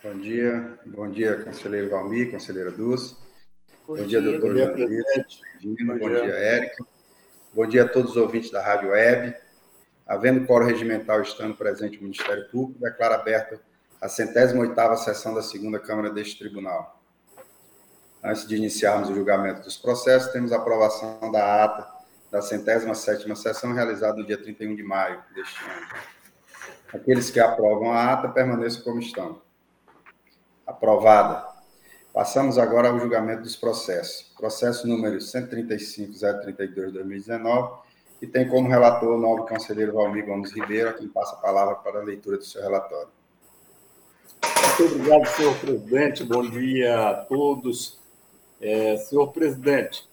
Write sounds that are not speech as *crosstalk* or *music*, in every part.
Bom dia, bom dia, conselheiro Valmir, conselheira Dulce. Bom, bom dia, doutor Bom, bom dia, dia Érica. Bom dia a todos os ouvintes da Rádio Web. Havendo coro regimental estando presente o Ministério Público, declara aberta a centésima oitava sessão da segunda Câmara deste Tribunal. Antes de iniciarmos o julgamento dos processos, temos a aprovação da ata da centésima sétima sessão realizada no dia 31 de maio deste ano. Aqueles que aprovam a ata permaneçam como estão. Aprovada. Passamos agora ao julgamento dos processos. Processo número 135.032-2019, que tem como relator o novo conselheiro Valmir Gomes Ribeiro, a quem passa a palavra para a leitura do seu relatório. Muito obrigado, senhor presidente. Bom dia a todos. É, senhor presidente,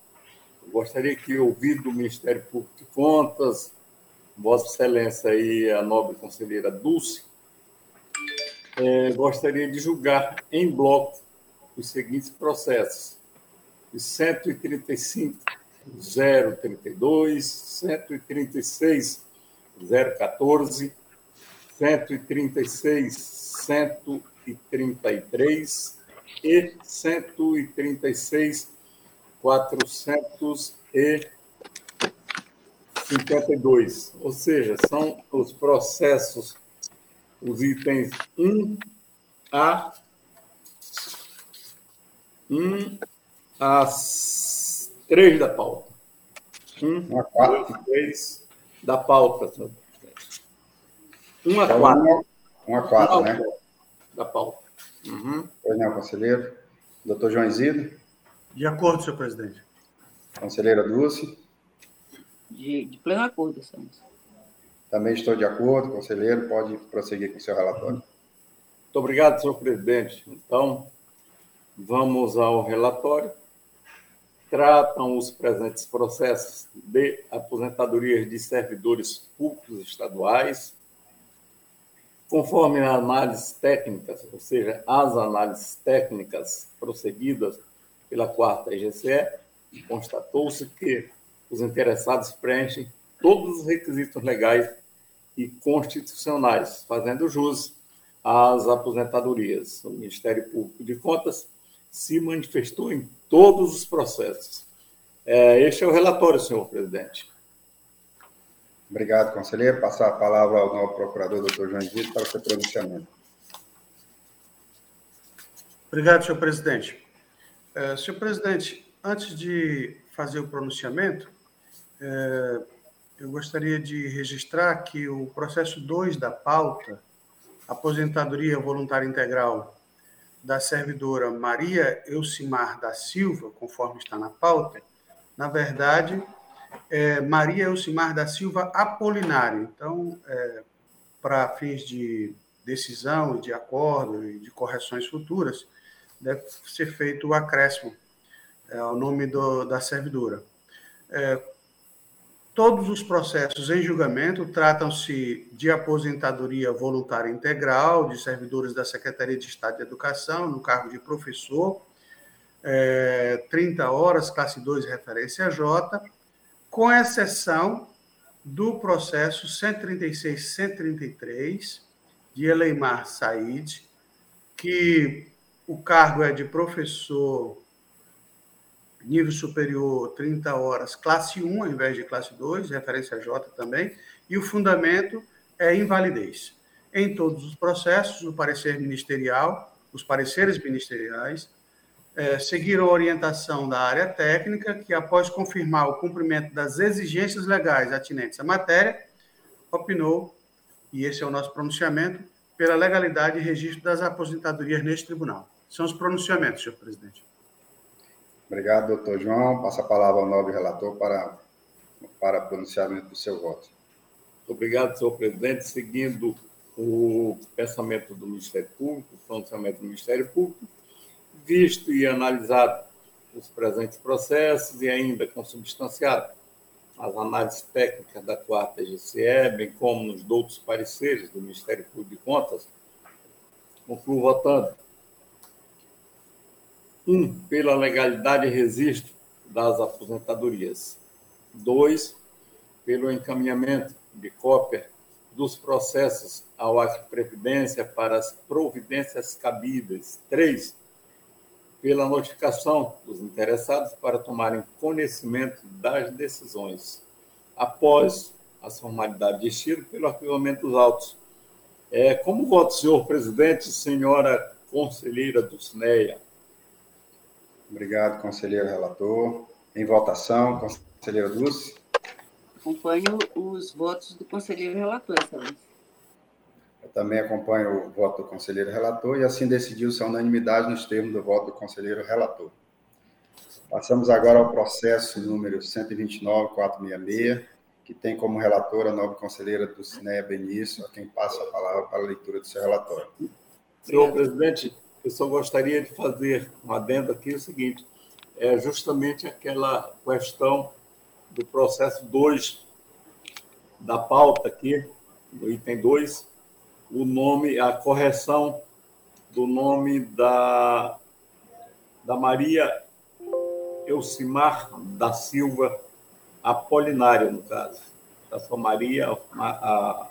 gostaria que, ouvido do Ministério Público de Contas, Vossa Excelência e a nobre conselheira Dulce, é, gostaria de julgar em bloco os seguintes processos: de 135 032, 136 014, 136 133 e 136 452. Ou seja, são os processos, os itens 1 a 1 a 3 da pauta. 1 a 4. 3 da pauta. 1 a 4. 1 a 4, né? Da pauta. Uhum. Pois não, conselheiro. Doutor João Isidro. De acordo, senhor presidente. Conselheira Dulce. De, de pleno acordo, estamos. Também estou de acordo, conselheiro. Pode prosseguir com o seu relatório. Muito obrigado, senhor presidente. Então, vamos ao relatório. Tratam os presentes processos de aposentadorias de servidores públicos estaduais, Conforme análises técnicas, ou seja, as análises técnicas prosseguidas pela quarta IGCE, constatou-se que os interessados preenchem todos os requisitos legais e constitucionais, fazendo jus às aposentadorias. O Ministério Público de Contas se manifestou em todos os processos. É, este é o relatório, senhor presidente. Obrigado, conselheiro. Passar a palavra ao novo procurador, doutor João Vitor, para o seu pronunciamento. Obrigado, senhor presidente. Uh, senhor presidente, antes de fazer o pronunciamento, uh, eu gostaria de registrar que o processo 2 da pauta, aposentadoria voluntária integral da servidora Maria Elcimar da Silva, conforme está na pauta, na verdade, é, Maria Elcimar da Silva Apolinário. Então, é, para fins de decisão, de acordo e de correções futuras, deve ser feito o acréscimo é, ao nome do, da servidora. É, todos os processos em julgamento tratam-se de aposentadoria voluntária integral de servidores da Secretaria de Estado de Educação, no cargo de professor, é, 30 horas, classe 2, referência J, com exceção do processo 136-133 de Eleimar Said, que o cargo é de professor nível superior 30 horas, classe 1 ao invés de classe 2, referência J também, e o fundamento é invalidez. Em todos os processos, o parecer ministerial, os pareceres ministeriais, é, seguiram a orientação da área técnica, que, após confirmar o cumprimento das exigências legais atinentes à matéria, opinou, e esse é o nosso pronunciamento, pela legalidade e registro das aposentadorias neste tribunal. São os pronunciamentos, senhor presidente. Obrigado, doutor João. Passa a palavra ao nobre relator para, para pronunciamento do seu voto. Obrigado, senhor presidente. Seguindo o pensamento do Ministério Público, o pronunciamento do Ministério Público, visto e analisado os presentes processos e ainda consubstanciado as análises técnicas da quarta GCE, bem como nos outros pareceres do Ministério Público de Contas, concluo votando. Um, pela legalidade e registro das aposentadorias. Dois, pelo encaminhamento de cópia dos processos ao ato previdência para as providências cabíveis. Três, pela notificação dos interessados para tomarem conhecimento das decisões, após as formalidades de estilo pelo arquivamento dos autos. É, como vota, senhor presidente, senhora conselheira do SNEA? Obrigado, conselheiro relator. Em votação, conselheira Dulce. Acompanho os votos do conselheiro relator, excelência. Eu também acompanho o voto do conselheiro relator e assim decidiu-se a unanimidade nos termos do voto do conselheiro relator. Passamos agora ao processo número 129.466, que tem como relatora a nova conselheira do Cineia Benício, a quem passo a palavra para a leitura do seu relatório. Senhor presidente, eu só gostaria de fazer um adendo aqui, o seguinte, é justamente aquela questão do processo 2 da pauta aqui, no item 2, o nome, a correção do nome da, da Maria Elcimar da Silva Apolinária, no caso. Da sua Maria a, a,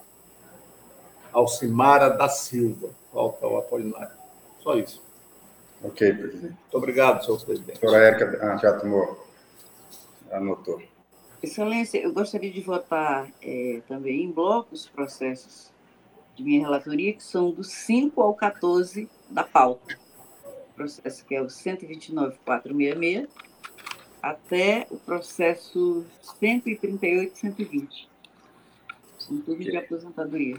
Alcimara da Silva. Falta o Apolinário. Só isso. Ok, presidente. Muito obrigado, senhor presidente. Doutora Érica ah, já tomou, anotou. Excelência, eu gostaria de votar é, também em bloco os processos de minha relatoria, que são do 5 ao 14 da pauta. O processo que é o 129.466 até o processo 138.120. São tudo de aposentadoria.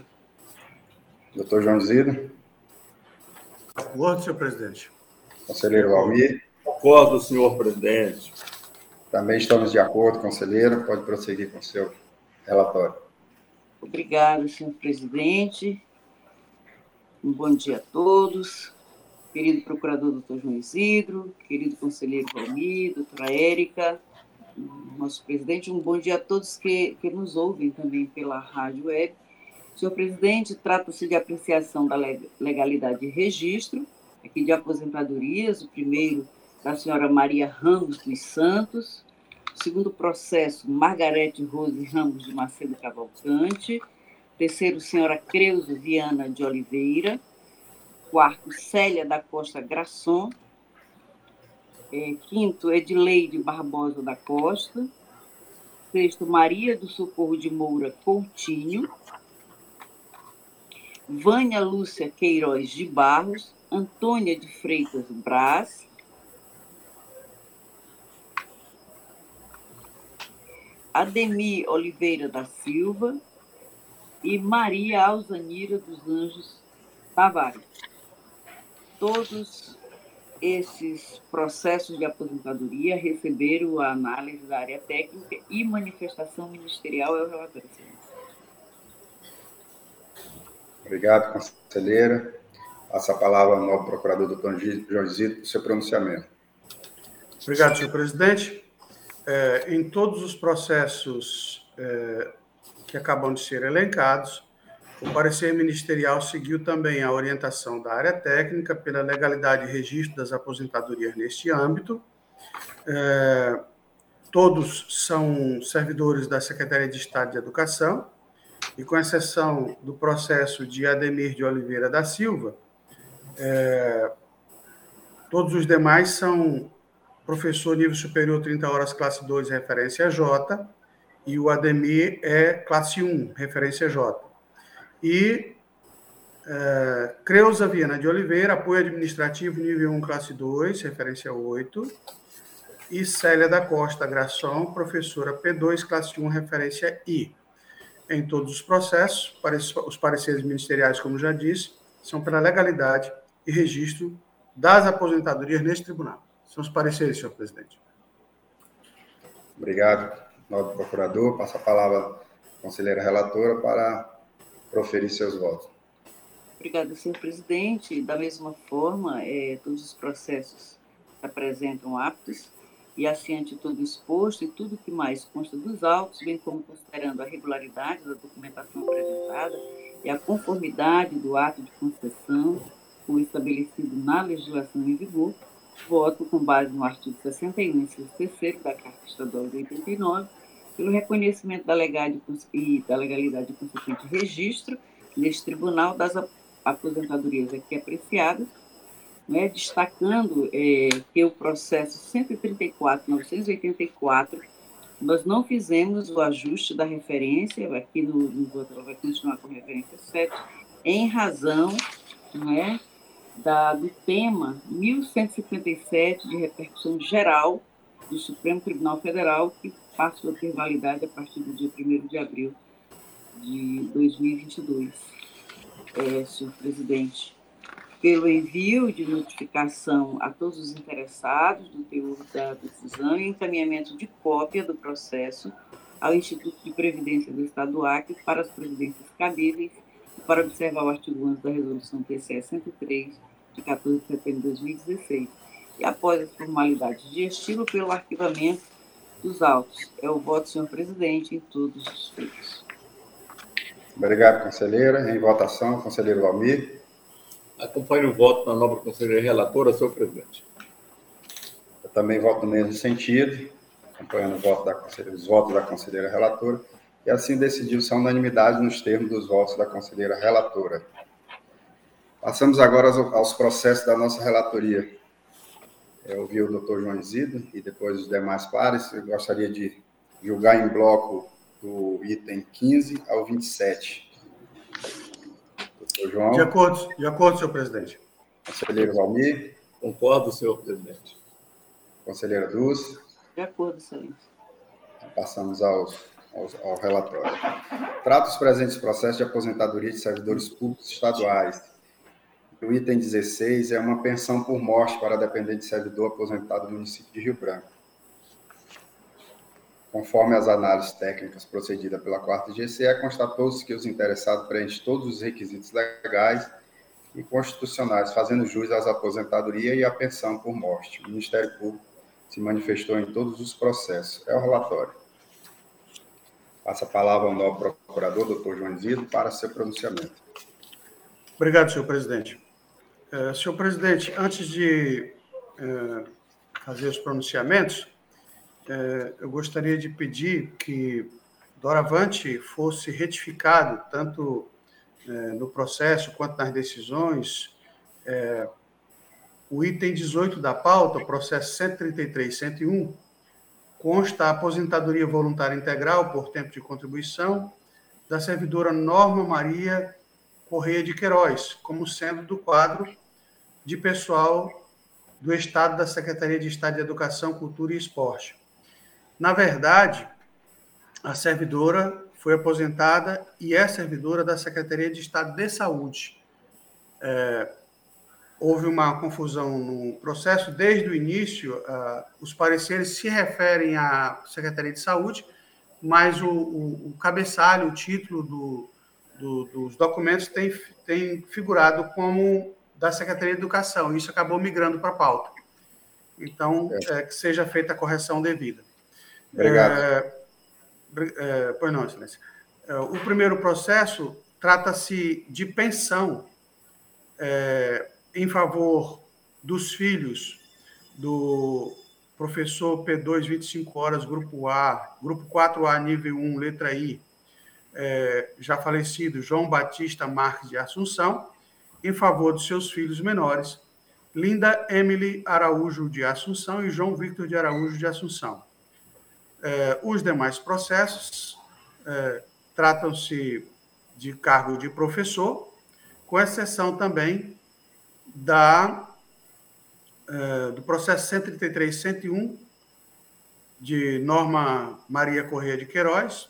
Doutor João Zido. Acordo, senhor presidente. Conselheiro Valmir. Acordo, senhor presidente. Também estamos de acordo, conselheiro. Pode prosseguir com o seu relatório. Obrigado, senhor presidente. Um bom dia a todos. Querido procurador doutor João Isidro, querido conselheiro Valmir, doutora Érica, nosso presidente, um bom dia a todos que, que nos ouvem também pela rádio web. Senhor presidente, trata-se de apreciação da legalidade de registro, aqui de aposentadorias, o primeiro da senhora Maria Ramos dos Santos, Segundo processo, Margarete Rose Ramos de Macedo Cavalcante. Terceiro, senhora Creuza Viana de Oliveira. Quarto, Célia da Costa Grasson. É, quinto, Edileide Barbosa da Costa. Sexto, Maria do Socorro de Moura Coutinho. Vânia Lúcia Queiroz de Barros. Antônia de Freitas Braz. Ademir Oliveira da Silva e Maria Alzanira dos Anjos Tavares. Todos esses processos de aposentadoria receberam a análise da área técnica e manifestação ministerial é o relatório. Obrigado, conselheira. Passa a palavra ao novo procurador, João Zito, para o seu pronunciamento. Obrigado, senhor presidente é, em todos os processos é, que acabam de ser elencados, o parecer ministerial seguiu também a orientação da área técnica pela legalidade e registro das aposentadorias neste âmbito. É, todos são servidores da Secretaria de Estado de Educação, e com exceção do processo de Ademir de Oliveira da Silva, é, todos os demais são professor nível superior 30 horas, classe 2, referência J, e o Ademir é classe 1, referência J. E é, Creuza Viana de Oliveira, apoio administrativo nível 1, classe 2, referência 8, e Célia da Costa Gração, professora P2, classe 1, referência I. Em todos os processos, os pareceres ministeriais, como já disse, são pela legalidade e registro das aposentadorias neste tribunal. São os pareceres, senhor presidente. Obrigado, novo procurador. Passa a palavra à conselheira relatora para proferir seus votos. Obrigada, senhor presidente. Da mesma forma, é, todos os processos se apresentam aptos e, assim, tudo exposto e tudo que mais consta dos autos, bem como considerando a regularidade da documentação apresentada e a conformidade do ato de concessão com o estabelecido na legislação em vigor, voto com base no artigo 61, inciso 3 da Carta Estadual de 89, pelo reconhecimento da legalidade e da legalidade do consequente registro neste tribunal das aposentadorias aqui apreciadas, né, destacando é, que o processo 134.984 nós não fizemos o ajuste da referência, aqui no, no vai continuar com referência 7, em razão né, da, do tema 1157 de repercussão geral do Supremo Tribunal Federal, que passou a ter validade a partir do dia 1 de abril de 2022. É, senhor presidente, pelo envio de notificação a todos os interessados do teor da decisão e encaminhamento de cópia do processo ao Instituto de Previdência do Estado do Acre para as previdências cabíveis para observar o artigo 11 da Resolução TCE 103, de 14 de setembro de 2016. E após as formalidades de estilo, pelo arquivamento dos autos. É o voto, senhor presidente, em todos os feitos. Obrigado, conselheira. Em votação, conselheiro Valmir. Acompanho o voto da nova conselheira relatora, senhor presidente. Eu também voto no mesmo sentido, acompanhando voto da, os votos da conselheira relatora, e assim decidiu-se a unanimidade nos termos dos votos da conselheira relatora. Passamos agora aos, aos processos da nossa relatoria. Eu ouvi o doutor João Isidro e depois os demais pares. Eu gostaria de julgar em bloco do item 15 ao 27. João. De acordo, de acordo, senhor presidente. Conselheiro Valmir. Concordo, senhor presidente. Conselheira Dulce. De acordo, excelência. Passamos aos, aos, ao relatório. Trata os presentes processos de aposentadoria de servidores públicos estaduais. O item 16 é uma pensão por morte para dependente de servidor aposentado do município de Rio Branco Conforme as análises técnicas procedidas pela quarta GCE, constatou-se que os interessados preenchem todos os requisitos legais e constitucionais, fazendo jus às aposentadoria e à pensão por morte. O Ministério Público se manifestou em todos os processos. É o relatório. Passa a palavra ao novo procurador, doutor João Isidro, para seu pronunciamento. Obrigado, senhor presidente. Uh, senhor presidente, antes de uh, fazer os pronunciamentos, é, eu gostaria de pedir que doravante fosse retificado, tanto é, no processo quanto nas decisões, é, o item 18 da pauta, processo 133-101, consta a aposentadoria voluntária integral por tempo de contribuição da servidora Norma Maria Correia de Queiroz, como sendo do quadro de pessoal do Estado da Secretaria de Estado de Educação, Cultura e Esporte. Na verdade, a servidora foi aposentada e é servidora da Secretaria de Estado de Saúde. É, houve uma confusão no processo. Desde o início, uh, os pareceres se referem à Secretaria de Saúde, mas o, o, o cabeçalho, o título do, do, dos documentos tem, tem figurado como da Secretaria de Educação. Isso acabou migrando para a pauta. Então, é. É, que seja feita a correção devida. Obrigado. É, é, pois não, excelência. É, o primeiro processo trata-se de pensão é, em favor dos filhos do professor P2, 25 horas, grupo A, grupo 4A, nível 1, letra I, é, já falecido João Batista Marques de Assunção, em favor dos seus filhos menores, Linda Emily Araújo de Assunção e João Victor de Araújo de Assunção. É, os demais processos é, tratam-se de cargo de professor, com exceção também da, é, do processo 133-101 de Norma Maria Correia de Queiroz,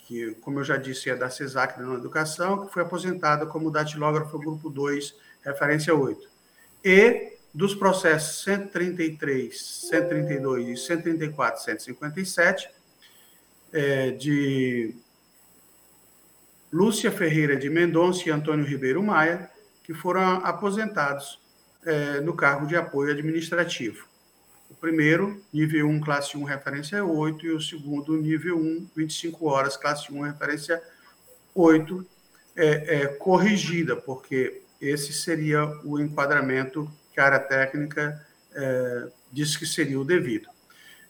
que, como eu já disse, é da CESAC da Educação, que foi aposentada como datilógrafo grupo 2, referência 8. E dos processos 133, 132 e 134, 157, é, de Lúcia Ferreira de Mendonça e Antônio Ribeiro Maia, que foram aposentados é, no cargo de apoio administrativo. O primeiro, nível 1, classe 1, referência 8, e o segundo, nível 1, 25 horas, classe 1, referência 8, é, é corrigida, porque esse seria o enquadramento que a área técnica é, disse que seria o devido.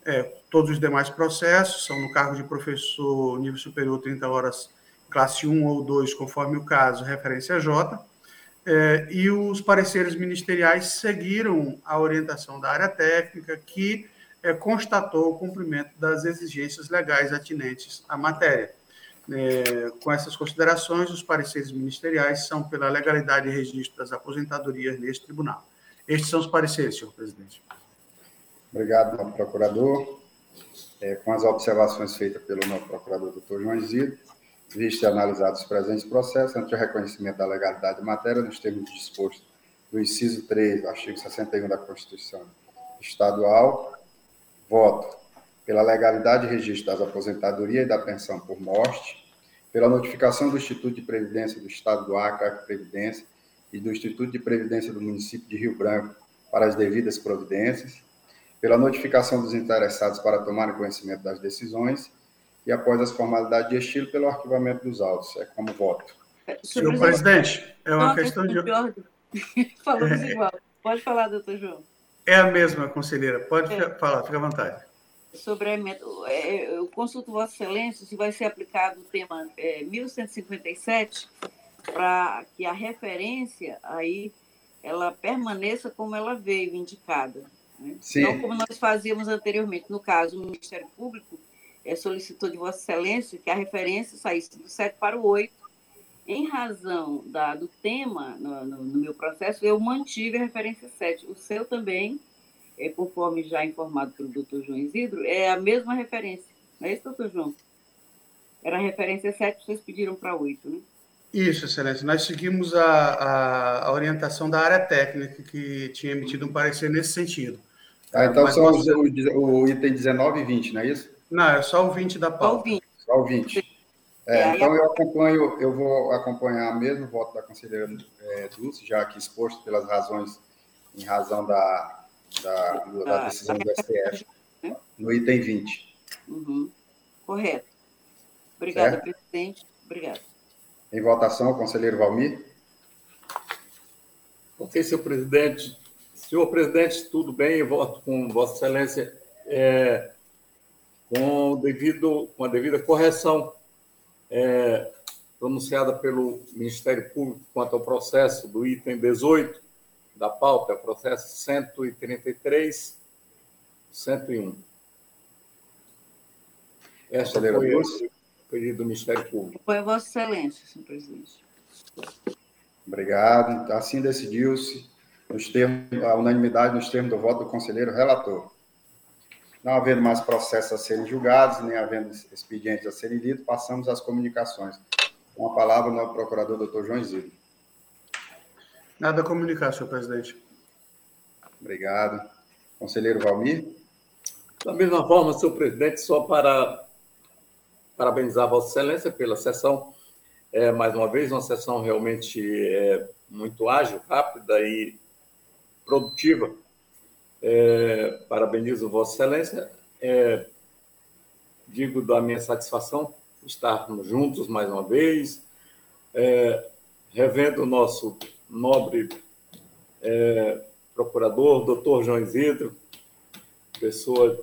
É, todos os demais processos, são no cargo de professor nível superior 30 horas, classe 1 ou 2, conforme o caso, referência J, é, e os pareceres ministeriais seguiram a orientação da área técnica, que é, constatou o cumprimento das exigências legais atinentes à matéria. É, com essas considerações, os pareceres ministeriais são pela legalidade e registro das aposentadorias neste tribunal. Estes são os pareceres, senhor presidente. Obrigado, novo procurador. É, com as observações feitas pelo novo procurador, doutor João Isidro, visto e analisados os presentes processos, ante o reconhecimento da legalidade da matéria, nos termos dispostos do inciso 3 do artigo 61 da Constituição Estadual, voto pela legalidade e registro das aposentadorias e da pensão por morte, pela notificação do Instituto de Previdência do Estado do Acre, Previdência, e do Instituto de Previdência do município de Rio Branco para as devidas providências, pela notificação dos interessados para tomarem conhecimento das decisões e, após as formalidades de estilo, pelo arquivamento dos autos. É como voto. Senhor presidente, é uma questão de. *laughs* Falamos é... igual. Pode falar, doutor João. É a mesma, conselheira. Pode é. falar, fique à vontade. Sobre a é, eu consulto Vossa Excelência se vai ser aplicado o tema é, 1157 para que a referência aí ela permaneça como ela veio indicada. Né? Não como nós fazíamos anteriormente. No caso, o Ministério Público é, solicitou de Vossa Excelência que a referência saísse do 7 para o 8. Em razão da, do tema no, no, no meu processo, eu mantive a referência 7. O seu também, é, conforme já informado pelo doutor João Isidro, é a mesma referência. Não é isso, doutor João? Era a referência 7, vocês pediram para 8, né? Isso, excelência. Nós seguimos a, a, a, orientação da área técnica, que tinha emitido um parecer nesse sentido. Ah, então Mas são os, o, o, item 19 e 20, não é isso? Não, é só o 20 da pauta. Só o 20. Só o 20. É, então eu acompanho, eu vou acompanhar mesmo o voto da conselheira é, Dulce, já aqui exposto pelas razões, em razão da, da, da decisão do STF, no item 20. Uhum. Correto. Obrigada, certo? presidente. Obrigada. Em votação, conselheiro Valmir. Ok, senhor presidente. Senhor presidente, tudo bem, eu voto com Vossa Excelência. É, com, devido, com a devida correção é, pronunciada pelo Ministério Público quanto ao processo do item 18 da pauta, é o processo 133, 101. Esta foi o pedido do Ministério Público. Foi a Vossa Excelência, senhor presidente. Obrigado. Assim decidiu-se a unanimidade nos termos do voto do conselheiro relator. Não havendo mais processos a serem julgados, nem havendo expedientes a serem lidos, passamos às comunicações. Com a palavra, o procurador, doutor João Isidro. Nada a comunicar, senhor presidente. Obrigado. Conselheiro Valmir. Da mesma forma, senhor presidente, só para parabenizar Vossa Excelência pela sessão. É, mais uma vez, uma sessão realmente é, muito ágil, rápida e produtiva é, parabenizo Vossa Excelência. É, digo da minha satisfação estarmos juntos mais uma vez, é, revendo o nosso nobre é, procurador, doutor João Isidro, pessoa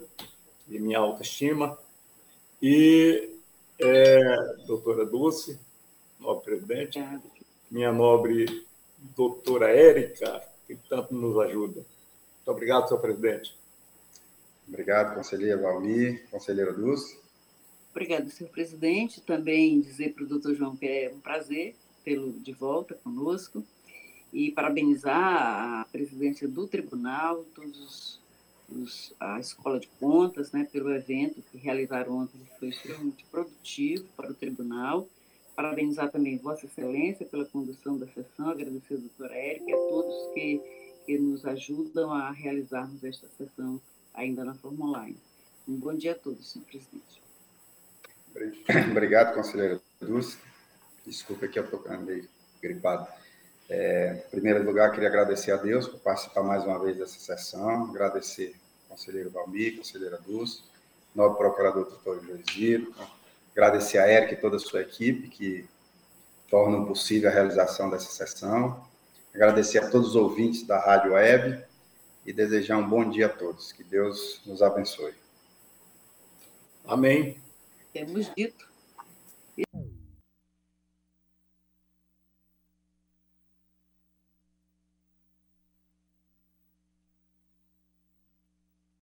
de minha autoestima, e é, doutora Dulce, nobre presidente, minha nobre doutora Érica, que tanto nos ajuda. Muito obrigado, senhor presidente. Obrigado, conselheira Valmir, conselheira Dulce. Obrigado, senhor presidente. Também dizer para o doutor João que é um prazer tê-lo de volta conosco e parabenizar a presidência do tribunal, todos os, a Escola de Contas, né, pelo evento que realizaram ontem, que foi extremamente produtivo para o tribunal. Parabenizar também Vossa Excelência pela condução da sessão, agradecer a doutora Érica e a todos que que nos ajudam a realizarmos esta sessão ainda na forma online. Um bom dia a todos, senhor presidente. Obrigado, conselheira Dulce. Desculpa que eu estou meio gripado. É, em primeiro lugar, queria agradecer a Deus por participar mais uma vez dessa sessão, agradecer ao conselheiro Valmir, conselheira Dulce, novo procurador doutor Josiro, agradecer a Eric e toda a sua equipe que tornam possível a realização dessa sessão, agradecer a todos os ouvintes da Rádio Web e desejar um bom dia a todos. Que Deus nos abençoe. Amém. Temos dito.